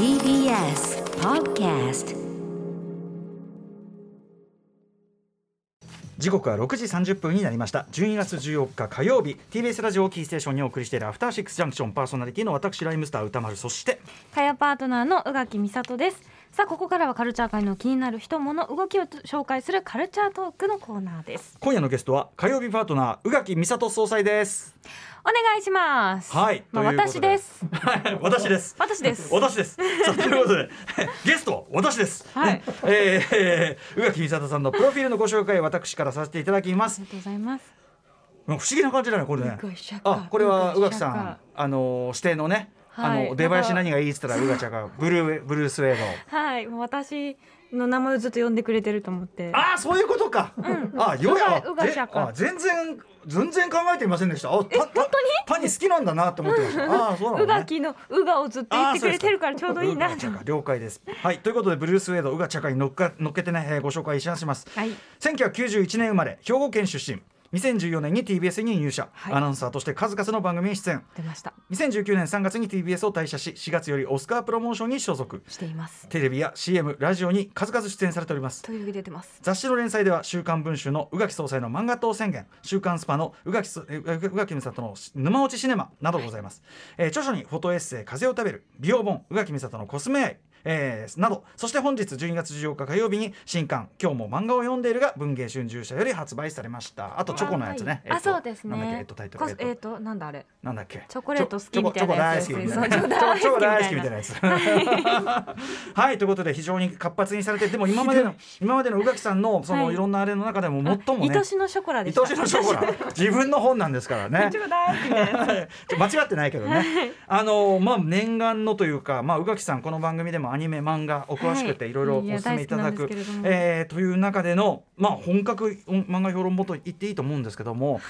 TBS Podcast 時刻は6時30分になりました。12月14日火曜日 TBS ラジオキーステーションにお送りしているアフターシックスジャンクションパーソナリティの私ライムスター歌丸そして火曜パートナーの宇垣美里です。さあここからはカルチャー界の気になる人物動きを紹介するカルチャートークのコーナーです。今夜のゲストは火曜日パートナー宇垣美里総裁ですお願いします。はいまあ、私です。は い私です。私です。私です。さあということで。ゲスト私です。はい。えーえー宇垣美里さんのプロフィールのご紹介私からさせていただきます。ありがとうございます。不思議な感じだねこれね。あこれは宇垣さんあの指定のねあはい。の出囃子何がいいっつったら宇垣ちゃんがブルーブルースウェードはい。もう私の名前をずっと呼んでくれてると思って。ああそういうことか。あよや。うがうがぜ釈迦あ全然全然考えていませんでした。あたた単に？好きなんだなと思ってました。ああそうなのね。宇垣の宇賀をずっと言ってくれてるからちょうどいいな了解です。はいということでブルースウェードうがちゃかに乗っか乗っけてね、えーご紹介いたします。はい1991年生まれ兵庫県出身。2014年に TBS に入社、はい。アナウンサーとして数々の番組に出演。出ました。2019年3月に TBS を退社し4月よりオスカープロモーションに所属。しています。テレビや CM ラジオに数々出演されております。というわけで出てます。雑誌の連載では「週刊文春」の宇垣総裁の漫画党宣言「週刊スパ」の宇垣美里の沼落ちシネマなどございます、えー著書にフォトエッセイ「風を食べる」美容本宇垣美里のコスメ愛えーなど。そして本日12月14日火曜日に新刊「今日も漫画を読んでいる」が文芸春秋社より発売されました。あとチョコのやつね、えっとあそうですね。なんだっけ？えっとタイトルえっと。となんだあれ。なんだっけ？チョコレート好きみたいなやつチョコ大好きみたいなやつ。はい。ということで非常に活発にされてでも今までの今までの宇垣さんのそのはいいろんなあれの中でも最もね愛しのショコラで愛しのショコラ。自分の本なんですからね。間違ってないけどね、あのまあ念願のというかまあ宇垣さんこの番組でもアニメ漫画お詳しくてはい。いろいろお勧めいただくきなんですけれども。えーという中でのまあ本格漫画評論本と言っていいと思うんですけども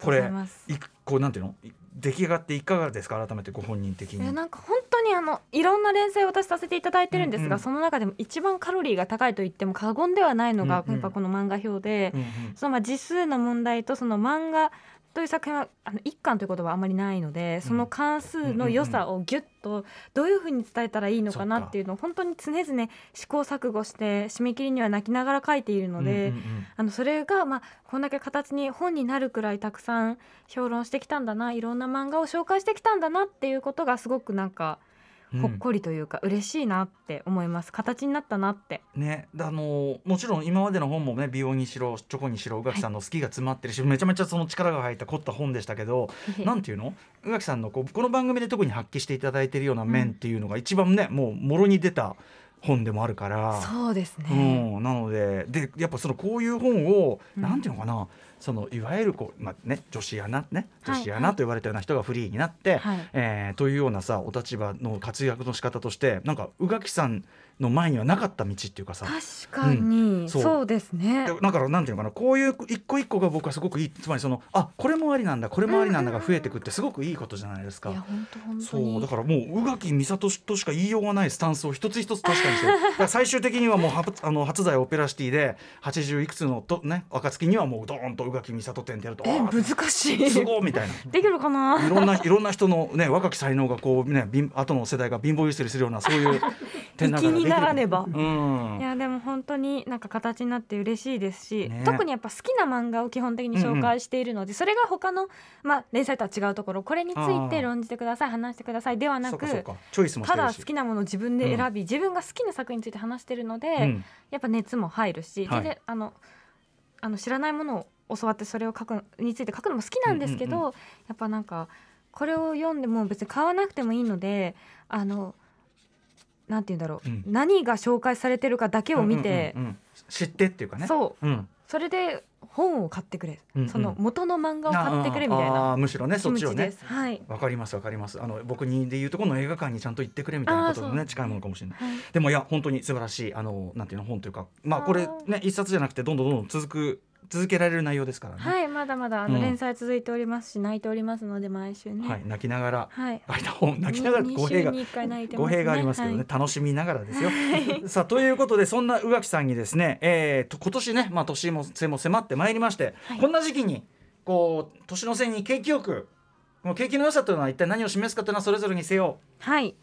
これいます。いこうなんていうのい出来上がっていかがですか改めてご本人的に。え。なんか本当にあのいろんな連載を私させていただいてるんですが、うんうん。その中でも一番カロリーが高いと言っても過言ではないのが、うんうん。やっぱこの漫画表で、うんうんそのまあ字数の問題とその漫画という作品はあの一巻という言葉はあまりないのでその関数の良さをギュッとどういうふうに伝えたらいいのかなっていうのを本当に常々試行錯誤して締め切りには泣きながら書いているので、あのそれがまあこんだけ形に本になるくらいたくさん評論してきたんだないろんな漫画を紹介してきたんだなっていうことがすごくなんかうんほっこりというか嬉しいなって思います。形になったなって。ね、あのもちろん今までの本もね美容にしろチョコにしろ宇垣さんの好きが詰まってるし、めちゃめちゃその力が入った凝った本でしたけど なんていうの？宇垣さんのこうこの番組で特に発揮していただいてるような面っていうのが一番ね、もうもろに出た本でもあるから。そうですうね、ん、なのででやっぱそのこういう本を、うんなんていうのかなそのいわゆるこう、まあね、女子アナね女はい子アナと言われたような人がフリーになって、はい。えーというようなさお立場の活躍の仕方としてなんか宇垣さんの前にはなかった道っていうかさ。確かに、ん。そう。ですね。でだからなんていうのかな。こういう一個一個が僕はすごくいい。つまりそのあこれもありなんだこれもありなんだが増えてくってすごくいいことじゃないですか。いや本当本当そう。にだからもう宇垣美里としか言いようがないスタンスを一つ一つ確かにしてる。最終的にはもうはあの初代オペラシティで80いくつのとね暁にはもうドーンと宇垣美里展ってやるとえ難しい。すごいみたいな。できるかな？いろんないろんな人のね若き才能がこうね貧後の世代が貧乏ゆすりするようなそういう展覧会ができる粋にならねば。うん。いやでも本当になんか形になって嬉しいですし、ね。特にやっぱ好きな漫画を基本的に紹介しているので、それが他の、まあ、連載とは違うところこれについて論じてください話してください。ではなくただ好きなものを自分で選び、自分が好きな作品について話してるので、うん。やっぱ熱も入るし、はい。全然あのあの知らないものを教わってそれを書くについて書くのも好きなんですけど、うんうん。やっぱなんかこれを読んでも別に買わなくてもいいのであのなんて言うんだろう、うん。何が紹介されてるかだけを見て、うんうんうんうん。知ってっていうかね。そう。うん。それで本を買ってくれ、うんうん。その元の漫画を買ってくれみたいあなーむしろねそっちをね。す。はい。わかりますわかります。あの僕にでいうとこの映画館にちゃんと行ってくれみたいなこととあーそう。ね近いものかもしれない。はい。でもいや本当に素晴らしいあのなんていうの本というかまあこれね一冊じゃなくてどんどんどんどん続く続けられる内容ですからねはい、まだまだあのうん連載続いておりますし、泣いておりますので毎週ね。はい泣きながらはい。泣きながらに語弊がね語弊がありますけどね、はい楽しみながらですよ。さあということでそんな宇垣さんにですね、えーと今年ね、まあ、年も瀬も迫ってまいりまして、はいこんな時期にこう年の瀬に景気よくこの景気の良さというのは一体何を示すかというのはそれぞれにせよはい。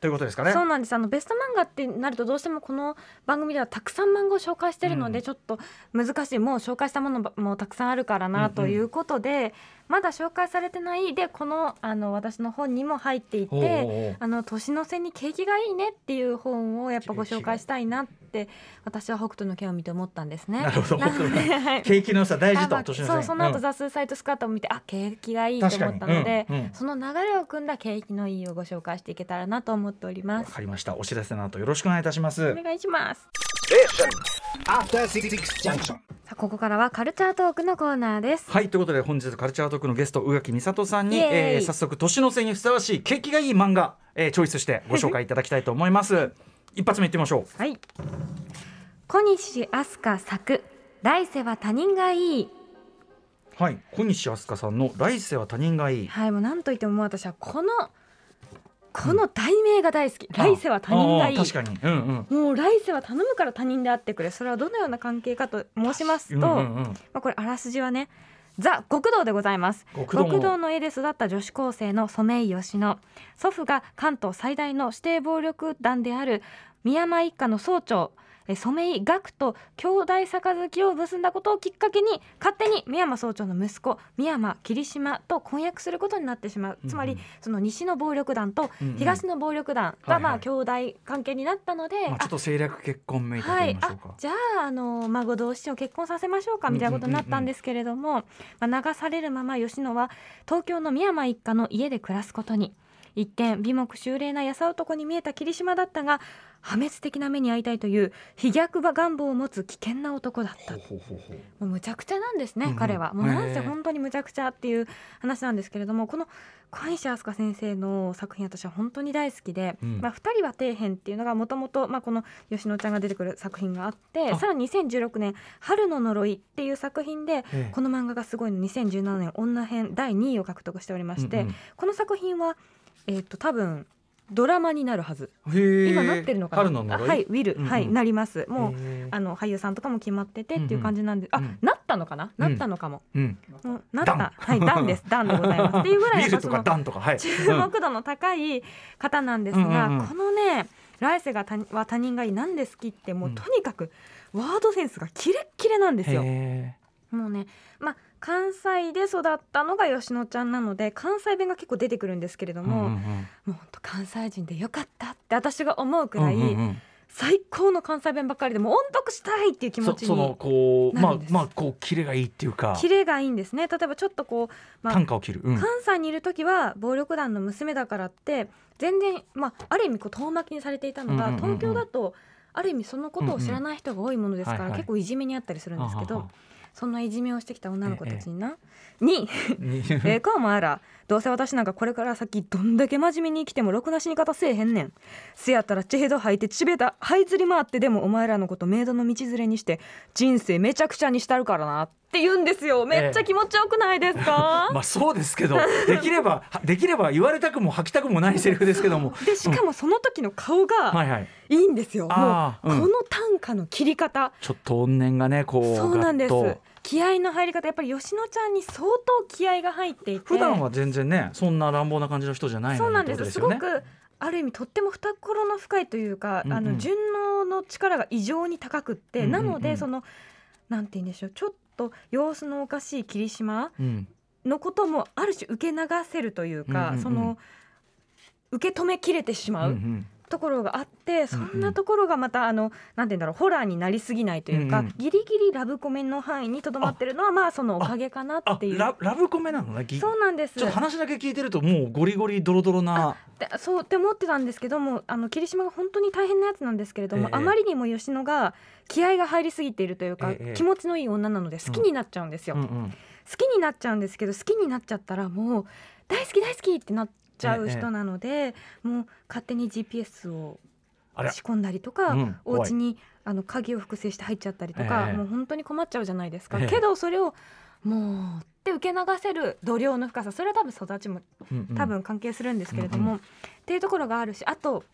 ということですかね。そうなんです。あのベスト漫画ってなるとどうしてもこの番組ではたくさん漫画を紹介してるので、うん。ちょっと難しい。もう紹介したものもたくさんあるからうんうなんということで、まだ紹介されてない。でこのあの私の本にも入っていて。あの年の瀬に景気がいいねっていう本をやっぱご紹介したいなって私は北斗の拳を見て思ったんですね。なるほど。なので、はい。景気の良さ大事あまあそうその後、うん。ザ・スーサイドスカートを見てあ景気がいいと思ったので、うんうん。その流れを組んだ景気のいいをご紹介していけたらなと思っておりまわす。かりました。お知らせの後よろしくお願いいたします。お願いします。After Six Junction. さあここからはカルチャートークのコーナーです。はいということで本日カルチャートークのゲスト宇垣美里さんに、えー早速年の瀬にふさわしい景気がいい漫画、えーチョイスしてご紹介いただきたいと思います 一発目いってみましょう。はい。小西飛鳥作来世は他人がいい。はい。小西飛鳥さんの来世は他人がいい。はい、もう何と言っても私はこのこの題名が大好き。来世は他人がいい。確かに。うんうん。もう来世は頼むから他人であってくれ。それはどのような関係かと申しますと、うんうんうんまあ、これあらすじはねザ極道でございます。極道も。極道の家で育った女子高生の染井義乃祖父が関東最大の指定暴力団である宮山一家の総長え染井岳と兄弟杯を結んだことをきっかけに勝手に宮山総長の息子宮山霧島と婚約することになってしまう。つまりうん。うんその西の暴力団と東の暴力団はいはい。がまあ兄弟関係になったので、まあ、ちょっと政略結婚めいたい、ましょうか、じゃああの孫同士を結婚させましょうかみたいなことになったんですけれども、まあ、流されるまま吉野は東京の深山一家の家で暮らすことに一見美目秀麗な優男に見えた霧島だったが破滅的な目に遭いたいという飛躍願望を持つ危険な男だった。もうむちゃくちゃなんですね、うんうん。彼は。もうなんせ本当にむちゃくちゃっていう話なんですけれどもこの小西飛鳥先生の作品私は本当に大好きで「うん。まあ、二人は底辺」っていうのがもともとこの吉野ちゃんが出てくる作品があってあ。さらに2016年「春の呪い」っていう作品でええ。この漫画がすごいの。2017年女編第2位を獲得しておりまして、うん。この作品は、えー、と多分ドラマになるはず。今なってるのかな？はい？ウィル、うんうん。はいなります。もうあの俳優さんとかも決まっててっていう感じなんで、うんうん。あなったのかな、なったのかも、うん。もうなった。はいダンです。ダンでございます。っていうぐらいのダンとかはい。注目度の高い方なんですが、うん。うんうんこのね来世が他は他人がいいなんで好きってもううん。とにかくワードセンスがキレッキレなんですよ。へもうねまあ関西で育ったのが吉野ちゃんなので関西弁が結構出てくるんですけれどえも、うんもう本当関西人でよかったって私が思うくらい、うんうんうん。最高の関西弁ばっかりでもう音読したいっていう気持ちそそのにこうまあまあこうキレがいいっていうか。キレがいいんですね。例えばちょっとこう、まあ短歌を切る、うん。関西にいる時は暴力団の娘だからって全然、まあ、ある意味こう遠巻きにされていたのが、うんうんうんうん。東京だとある意味そのことを知らない人が多いものですから、結構いじめにあったりするんですけど、そんないじめをしてきた女の子たちにな、にに「ええかお前らどうせ私なんかこれから先どんだけ真面目に生きてもろくな死に方せえへんねん。せやったらチェヘド吐いてちべた這いずり回ってでもお前らのことメイドの道連れにして人生めちゃくちゃにしたるからな」って言うんですよ。めっちゃ気持ちよくないですか、まあそうですけどできればはできれば言われたくも吐きたくもないセリフですけども。でしかもその時の顔が、はいはい。いいんですよ。もうこの短歌の切り方、ちょっと怨念がねこうそうなんです。気合の入り方やっぱり吉野ちゃんに相当気合が入っていて、普段は全然ねそんな乱暴な感じの人じゃないそうなんです。すよね。すごくある意味とっても懐の深いというか、うんうんあの順応の力が異常に高くって、うんうんうんなのでそのなんて言うんでしょう、ちょっと様子のおかしい霧島うんのこともある種受け流せるというか、うんうんうんその受け止めきれてしまう。うんうんところがあってそんなところがまたあのなんて言うんだろうホラーになりすぎないというか、うんうん。ギリギリラブコメの範囲にとどまってるのはまあそのおかげかなあっていう。ララブコメなの？ねそうなんです。っと話だけ聞いてるともうゴリゴリドロドロな。でそうって思ってたんですけどもあの霧島が本当に大変なやつなんですけれども、ええあまりにも吉野が気合が入りすぎているというか、ええ。気持ちのいい女なので好きになっちゃうんですよ、うんうん。好きになっちゃうんですけど好きになっちゃったらもう大好き大好きってなっちゃう人なので、もう勝手に GPS を仕込んだりとか、うんお家にあの鍵を複製して入っちゃったりとか、ええ。もう本当に困っちゃうじゃないですか、ええ。けどそれをもうって受け流せる度量の深さそれは多分育ちもうんうん。多分関係するんですけれども、うん。っていうところがあるしあと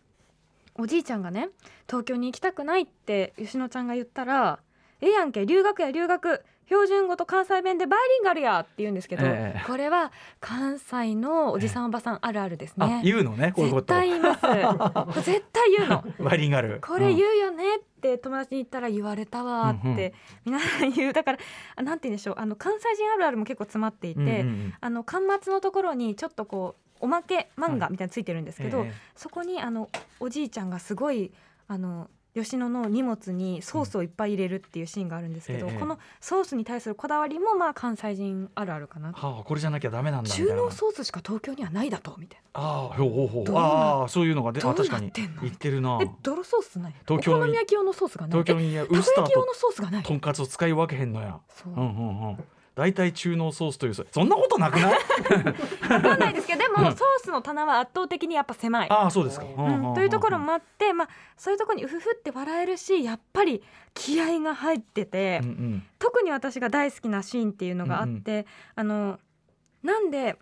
おじいちゃんがね東京に行きたくないって吉野ちゃんが言ったらええやんけ留学や留学。標準語と関西弁でバイリンガルやって言うんですけど、ええ。これは関西のおじさんおばさんあるあるですあね。言うのねこういうこと。絶対言います。絶対言うの。バイリンガル。これ言うよねって友達に言ったら言われたわって、うんうん皆さん言う。だからあなんて言うんでしょう。あの関西人あるあるも結構詰まっていて、うんうんうん。あの巻末のところにちょっとこうおまけ漫画みたいなのついてるんですけど、ええ。そこにあのおじいちゃんがすごいあの吉野の荷物にソースをいっぱい入れるっていうシーンがあるんですけど、ええこのソースに対するこだわりもまあ関西人あるあるかなはあこれじゃなきゃダメなんだ中濃ソースしか東京にはないだとみたいああほうほうほう。ああそういうのがでどうあ確かになってんの？言ってるな。なえ泥ソースない？東京のお好み焼き用のソースがない？東京にえウスターとたこ焼き用のソースがない？とんかつを使い分けへんのや。そう。うんうんうん大体中濃ソースというそそんなことなくない？わかんないですけどでもソースの棚は圧倒的にやっぱ狭い。ああそうですか、うん、というところもあって、まあ、そういうところにうふふって笑えるしやっぱり気合が入ってて、うんうん。特に私が大好きなシーンっていうのがあって、あのなんで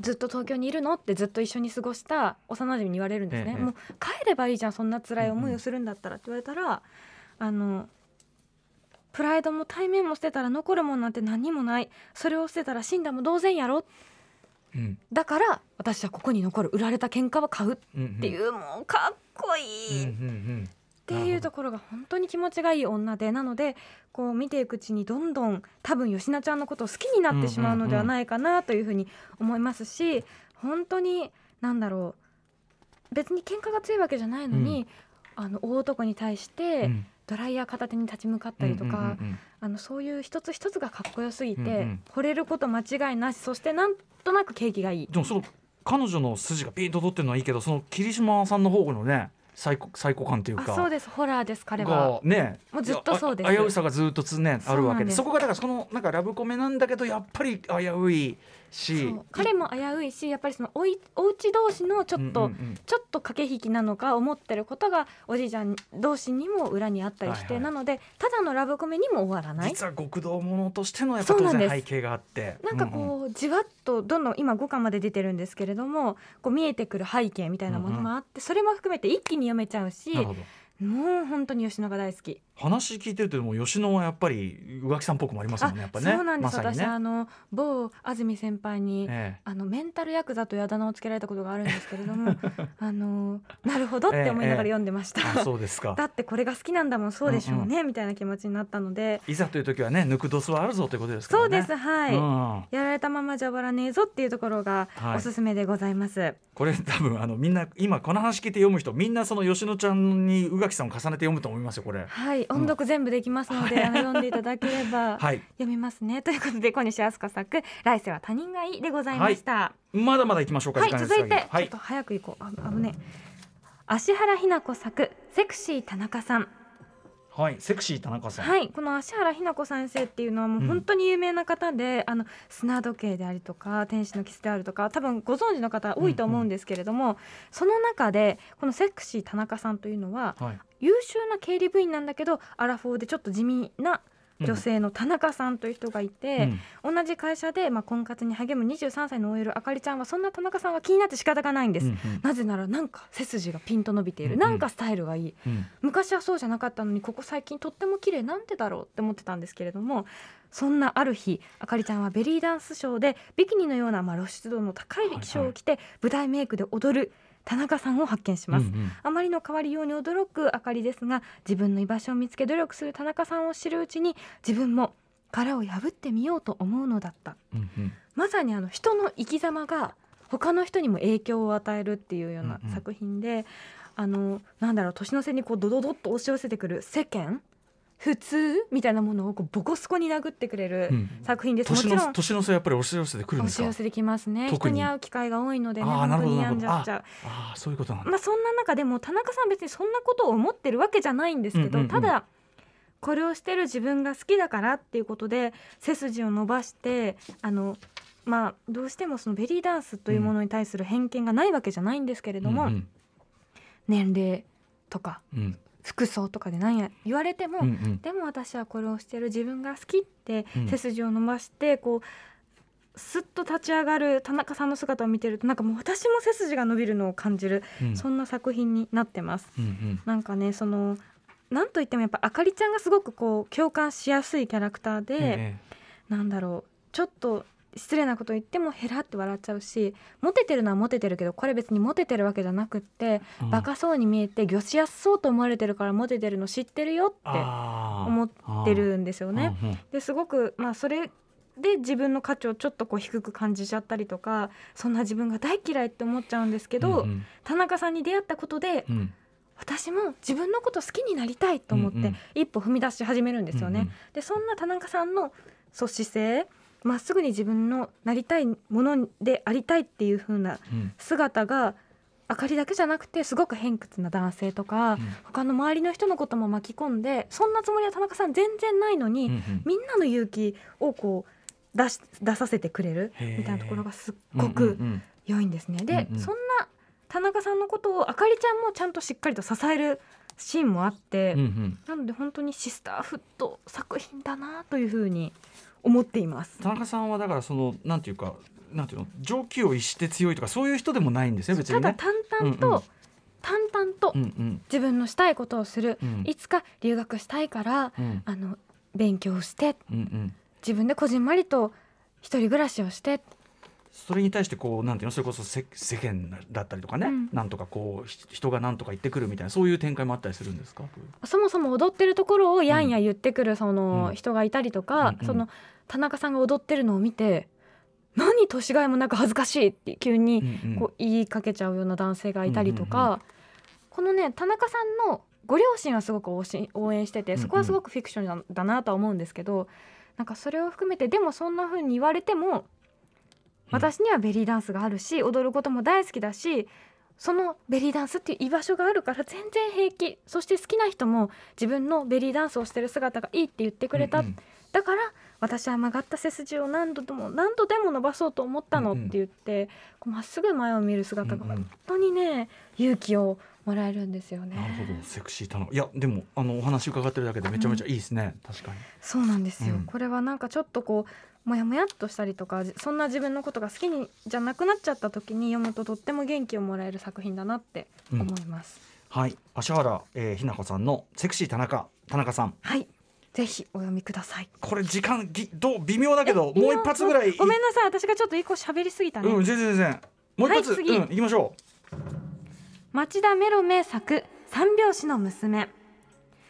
ずっと東京にいるのってずっと一緒に過ごした幼馴染に言われるんですね、ええ。もう帰ればいいじゃんそんな辛い思いをするんだったらって言われたら、あのプライドも対面も捨てたら残るもんなんて何もない。それを捨てたら死んだも同然やろ。うん。だから私はここに残る売られた喧嘩は買うっうんうん。ていう、もうかっこいい、うんうんうん。っていうところが本当に気持ちがいい女で。なのでこう見ていくうちにどんどん多分吉菜ちゃんのことを好きになってしまうのではないかなというふうに思いますし本当に何だろう。別に喧嘩が強いわけじゃないのに、あの大男に対してうんドライヤー片手に立ち向かったりとか、うんうんうんあのそういう一つ一つがかっこよすぎて、うんうん。惚れること間違いなしそしてなんとなく景気がいい。でもその彼女の筋がピンと取ってるのはいいけどその霧島さんの方のね最高最高感というか。あそうです。ホラーです。彼はがね。もうずっとそうです。あ危うさがずっとつねあるわけで。そこがだからそのなんかラブコメなんだけどやっぱり危ういし。そう彼も危ういしやっぱりそのおいお家同士のちょっと、うんうんうん。ちょっと駆け引きなのか思ってることがおじいちゃん同士にも裏にあったりして、はいはい。なのでただのラブコメにも終わらない。実は極道ものとしてのやっぱ当然背景があって。なんかこう、じわっとどんどん今5巻まで出てるんですけれどもこう見えてくる背景みたいなものもあって、それも含めて一気に読めちゃうしなるほどもう本当に吉野が大好き。話聞いてるともう吉野はやっぱり宇垣さんっぽくもありますもんねやっぱね。そうなんです、ね。私あの某安住先輩に、えあのメンタルヤクザというあだ名をつけられたことがあるんですけれども あのなるほどって思いながら読んでました、えあそうですか。だってこれが好きなんだもんそうでしょうね、みたいな気持ちになったので。いざという時はね抜くドスはあるぞということですからね。そうですはい、うんやられたままじゃ終わらねえぞっていうところがはい。おすすめでございます、これ多分あのみんな今この話聞いて読む人みんなその吉野ちゃんに宇垣さんを重ねて読むと思いますよこれ。はい音読全部できますので、あの読んでいただければは い読みますね。ということで小西飛鳥作来世は他人がいいでございました。まだまだ行きましょうかはい、続いて、はい。ちょっと早く行こう。あ、あぶね。芦原ひな子作セクシー田中さん。はい。セクシー田中さん。はい、この芦原ひな子先生っていうのはもう本当に有名な方で、あの砂時計でありとか天使のキスであるとか多分ご存知の方多いと思うんですけれども、その中でこのセクシー田中さんというのははい。優秀な経理部員なんだけどアラフォーでちょっと地味な女性の田中さんという人がいて、同じ会社で、まあ、婚活に励む23歳の OL あかりちゃんはそんな田中さんが気になって仕方がないんです。うんうん。なぜならなんか背筋がピンと伸びている、うんうん。なんかスタイルがいい。うん。昔はそうじゃなかったのにここ最近とっても綺麗なんでだろうって思ってたんですけれどもそんなある日あかりちゃんはベリーダンスショーでビキニのようなまあ露出度の高い。衣装を着て舞台メイクで踊る田中さんを発見します、うんうん。あまりの変わりように驚くあかりですが自分の居場所を見つけ努力する田中さんを知るうちに自分も殻を破ってみようと思うのだった。うんうん。まさにあの人の生き様が他の人にも影響を与えるっていうようなうんうん。作品で、あのなんだろう年の瀬にこうドドドッと押し寄せてくる世間普通みたいなものをこうボコスコに殴ってくれるうん。作品です、も年ちろんの年の瀬やっぱり押し寄せてくるんですか？押し寄せてきますね。人に会う機会が多いのでね本当に病んじゃっちゃう。ああそういうことなんだ。まあそんな中でも田中さん別にそんなことを思ってるわけじゃないんですけど、うんうんうんただこれをしてる自分が好きだからっていうことで背筋を伸ばしてあのまあどうしてもそのベリーダンスというものに対する偏見がないわけじゃないんですけれども、うん。年齢とかうん服装とかで何や言われても、うんうん。でも私はこれをしてる自分が好きってうん。背筋を伸ばしてこうすっと立ち上がる田中さんの姿を見てるとなんかもう私も背筋が伸びるのを感じる、うん。そんな作品になってます。うんうん。なんかねそのなんといってもやっぱあかりちゃんがすごくこう共感しやすいキャラクターで、え。なんだろうちょっと失礼なこと言ってもヘラって笑っちゃうしモテてるのはモテてるけどこれ別にモテてるわけじゃなくって、うん。バカそうに見えて魚しやすそうと思われてるからモテてるの知ってるよって思思ってるんですよね。うん。うん。ですごくまあそれで自分の価値をちょっとこう低く感じちゃったりとかそんな自分が大嫌いって思っちゃうんですけど、うん田中さんに出会ったことでうんうん。私も自分のこと好きになりたいと思ってうんうん。一歩踏み出し始めるんですよね。うんうん。でそんな田中さんのそう姿勢まっすぐに自分のなりたいものでありたいっていう風なうん。姿があかりだけじゃなくてすごく偏屈な男性とか、他の周りの人のことも巻き込んでそんなつもりは田中さん全然ないのに、うんうん。みんなの勇気をこう出し出させてくれるみたいなところがすっごくうん良いんですね。で、うんうん。そんな田中さんのことをあかりちゃんもちゃんとしっかりと支えるシーンもあって、うんうん。なので本当にシスターフット作品だなというふうに思っています。田中さんはだからそのなんていうかなんていうの上気を逸して強いとかそういう人でもないんですね別にね。ただ淡々と、うんうん。淡々と自分のしたいことをする、うん。いつか留学したいからうん。あの勉強してうんうん。自分でこじんまりと一人暮らしをしてそれに対してこうなんていうの？それこそ世世間だったりとかね、うん。なんとかこうひ人がなんとか言ってくるみたいなそういう展開もあったりするんですか？そもそも踊ってるところをやんや言ってくるそのうん人がいたりとか、うんうんその田中さんが踊ってるのを見て何年がいもなく恥ずかしいって急にこう言いかけちゃうような男性がいたりとか、このね田中さんのご両親はすごく応援しててそこはすごくフィクションだだなとは思うんですけどなんかそれを含めてでもそんな風に言われても私にはベリーダンスがあるし踊ることも大好きだしそのベリーダンスっていう居場所があるから全然平気。そして好きな人も自分のベリーダンスをしてる姿がいいって言ってくれた、うんうんだから私は曲がった背筋を何度でも何度でも伸ばそうと思ったのうんうんって言ってこうまっすぐ前を見る姿がうんうん。本当にね勇気をもらえるんですよなるね。ほどセクシー田中いやでもあのお話伺ってるだけでめちゃめちゃいいですね、確かに。そうなんですよ、うん。これはなんかちょっとこうもやもやっとしたりとかそんな自分のことが好きにじゃなくなっちゃった時に読むととっても元気をもらえる作品だなって思います。はい。芦原、えー、ひな子さんのセクシー田中。田中さん。はい。ぜひお読みください。これ時間ぎどう微妙だけどえもう一発ぐらいごめんなさい。私がちょっと一個喋りすぎたね。うん全然全然。もう一発、はい次。うん行きましょ町田メロメ作三拍子の娘。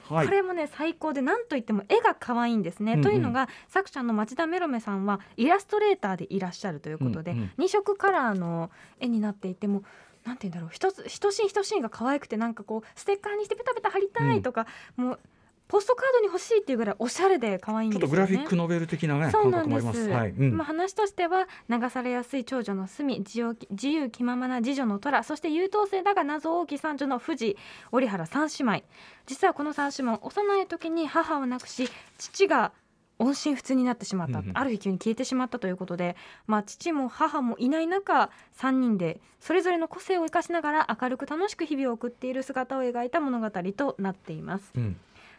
うはいこれもね最高で何といっても絵が可愛いんですね。うんうんというのが作者の町田メロメさんはイラストレーターでいらっしゃるということで、うんうん2色カラーの絵になっていてもなんて言うんだろう一つ一シーン一シーンが可愛くてなんかこうステッカーにしてペタペタ貼りたいとか、もうポストカードに欲しいっていうぐらいおしゃれで可愛いんちょですよね。っとグラフィックノベル的なねそう。なんです、はい、うん。まあ、話としては流されやすい長女の隅自由自由気ままな次女の虎そして優等生だが謎多き三女の藤折原三姉妹。実はこの三姉妹幼い時に母を亡くし父が音信不通になってしまった、ある日急に消えてしまったということで、まあ、父も母もいない中3人でそれぞれの個性を生かしながら明るく楽しく日々を送っている姿を描いた物語となっています。うん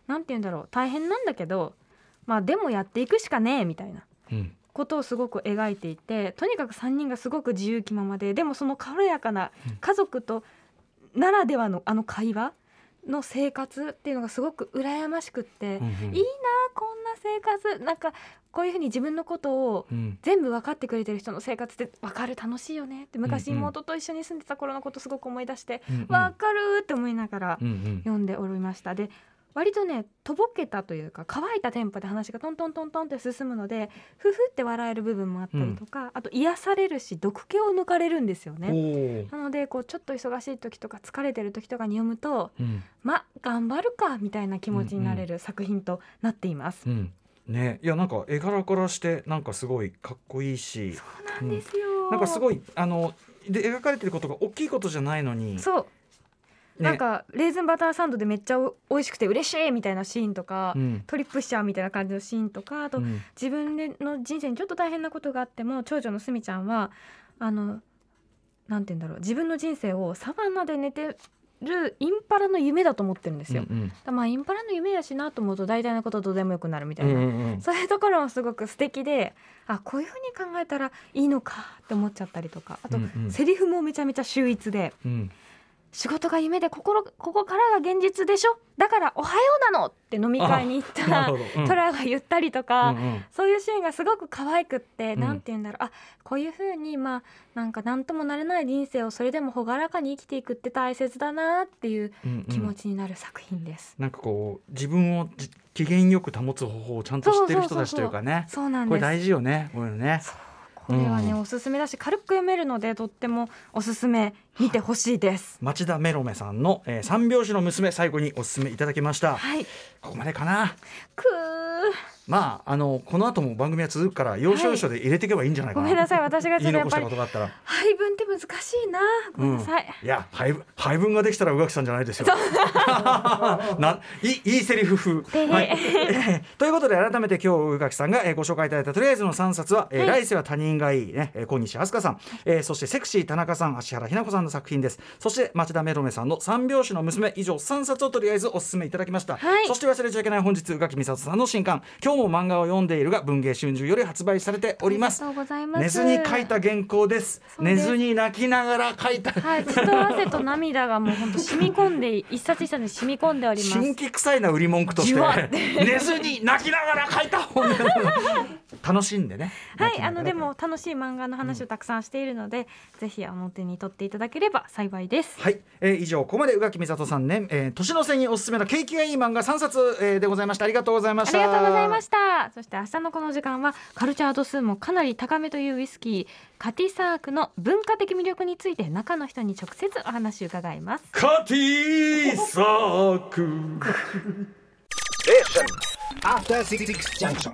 なんて言うんだろう。大変なんだけどまあでもやっていくしかねえみたいなうん。ことをすごく描いていてとにかく3人がすごく自由気ままででもその軽やかなうん。家族とならではのあの会話の生活っていうのがすごく羨ましくって、うんうん。いいなこんな生活。なんかこういうふうに自分のことをうん。全部分かってくれてる人の生活って分かる楽しいよね。って昔妹と一緒に住んでた頃のことすごく思い出して、うんうん。分かるって思いながら読んでおりました。で割とねとぼけたというか乾いたテンポで話がトントントントンって進むのでふふって笑える部分もあったりとか、あと癒されるし毒気を抜かれるんですよおね。ーなのでこうちょっと忙しい時とか疲れてる時とかに読むとうん。ま頑張るかみたいな気持ちになれる作品となっています。うん。ね。いやなんか絵柄からしてなんかすごいかっこいいしそうなんですよ、なんかすごいいあので描かれてることが大きいことじゃないのにそう、ねなんかレーズンバターサンドでめっちゃお美味しくて嬉しいみたいなシーンとか、うん。トリップしちゃうみたいな感じのシーンとかあと、うん。自分での人生にちょっと大変なことがあっても長女のすみちゃんはあのなんて言うんだろう自分の人生をサバンナで寝てるインパラの夢だと思ってるんですよ。うんだまあインパラの夢やしなと思うと大体のことどうでもよくなるみたうんいな、うんうんそういうところもすごく素敵であこういうふうに考えたらいいのかって思っちゃったりとか。あと、うんうん。セリフもめちゃめちゃ秀逸で。うん仕事が夢で心ここからが現実でしょ？だからおはようなの？って飲み会に行ったなるほど。うん。トラが言ったりとか、うんうん。そういうシーンがすごく可愛くって、うん。なんて言うんだろう？あこういう風にまあなんか何ともなれない人生をそれでも朗らかに生きていくって大切だなっていううんうん。気持ちになる作品です。なんかこう自分をじ機嫌よく保つ方法をちゃんと知ってる人たちというかね。そうなんです。これ大事よねこういうのねこれはね、うんおすすめだし軽く読めるのでとってもおすすめ。見てほしいです。町田メロメさんの、えー、三拍子の娘最後にお勧めいただきました、はい、ここまでかな。くまああのこの後も番組は続くから要所要所で入れていけばいいんじゃないかな、ーごめんなさい。私がちょっとやっぱり言い残したことがあったら。配分って難しいな。ごめんなさい。いや配分配分ができたら宇垣さんじゃないですよ。ないいいいセリフ。風。はい。え ーということで改めて今日宇垣さんが、えーご紹介いただいたとりあえずの3冊は、えーはい。来世は他人がいいね、えー小西飛鳥さん、えーそしてセクシー田中さん芦原ひな子さんの作品です。そして町田メロメさんの三拍子の娘以上3冊をとりあえずお勧めいただきました。はい。そして忘れちゃいけない本日宇垣美里さんの新刊。今日も漫画を読んでいるが文芸春秋より発売されておりますあ。りがとうございます。寝ずに書いた原稿です。寝ずに泣きながら書いた。はい、血と汗と涙がもう本当染み込んで一冊一冊に染み込んでおります新。規臭いな売り文句としてて寝ずに泣きながら書いた本楽しんでねはい、あのでも楽しい漫画の話をたくさんしているので、ぜひ表に取っていただければ幸いです。はい、えー、以上ここまで宇垣美里さんね、えー、年の瀬におすすめの景気がいい漫画3冊、えー、でございましたありがとうございましたありがとうございました。そして明日のこの時間はカルチャー度数もかなり高めというウイスキーカティサークの文化的魅力について中の人に直接お話を伺います。カティサーク After Six Junction.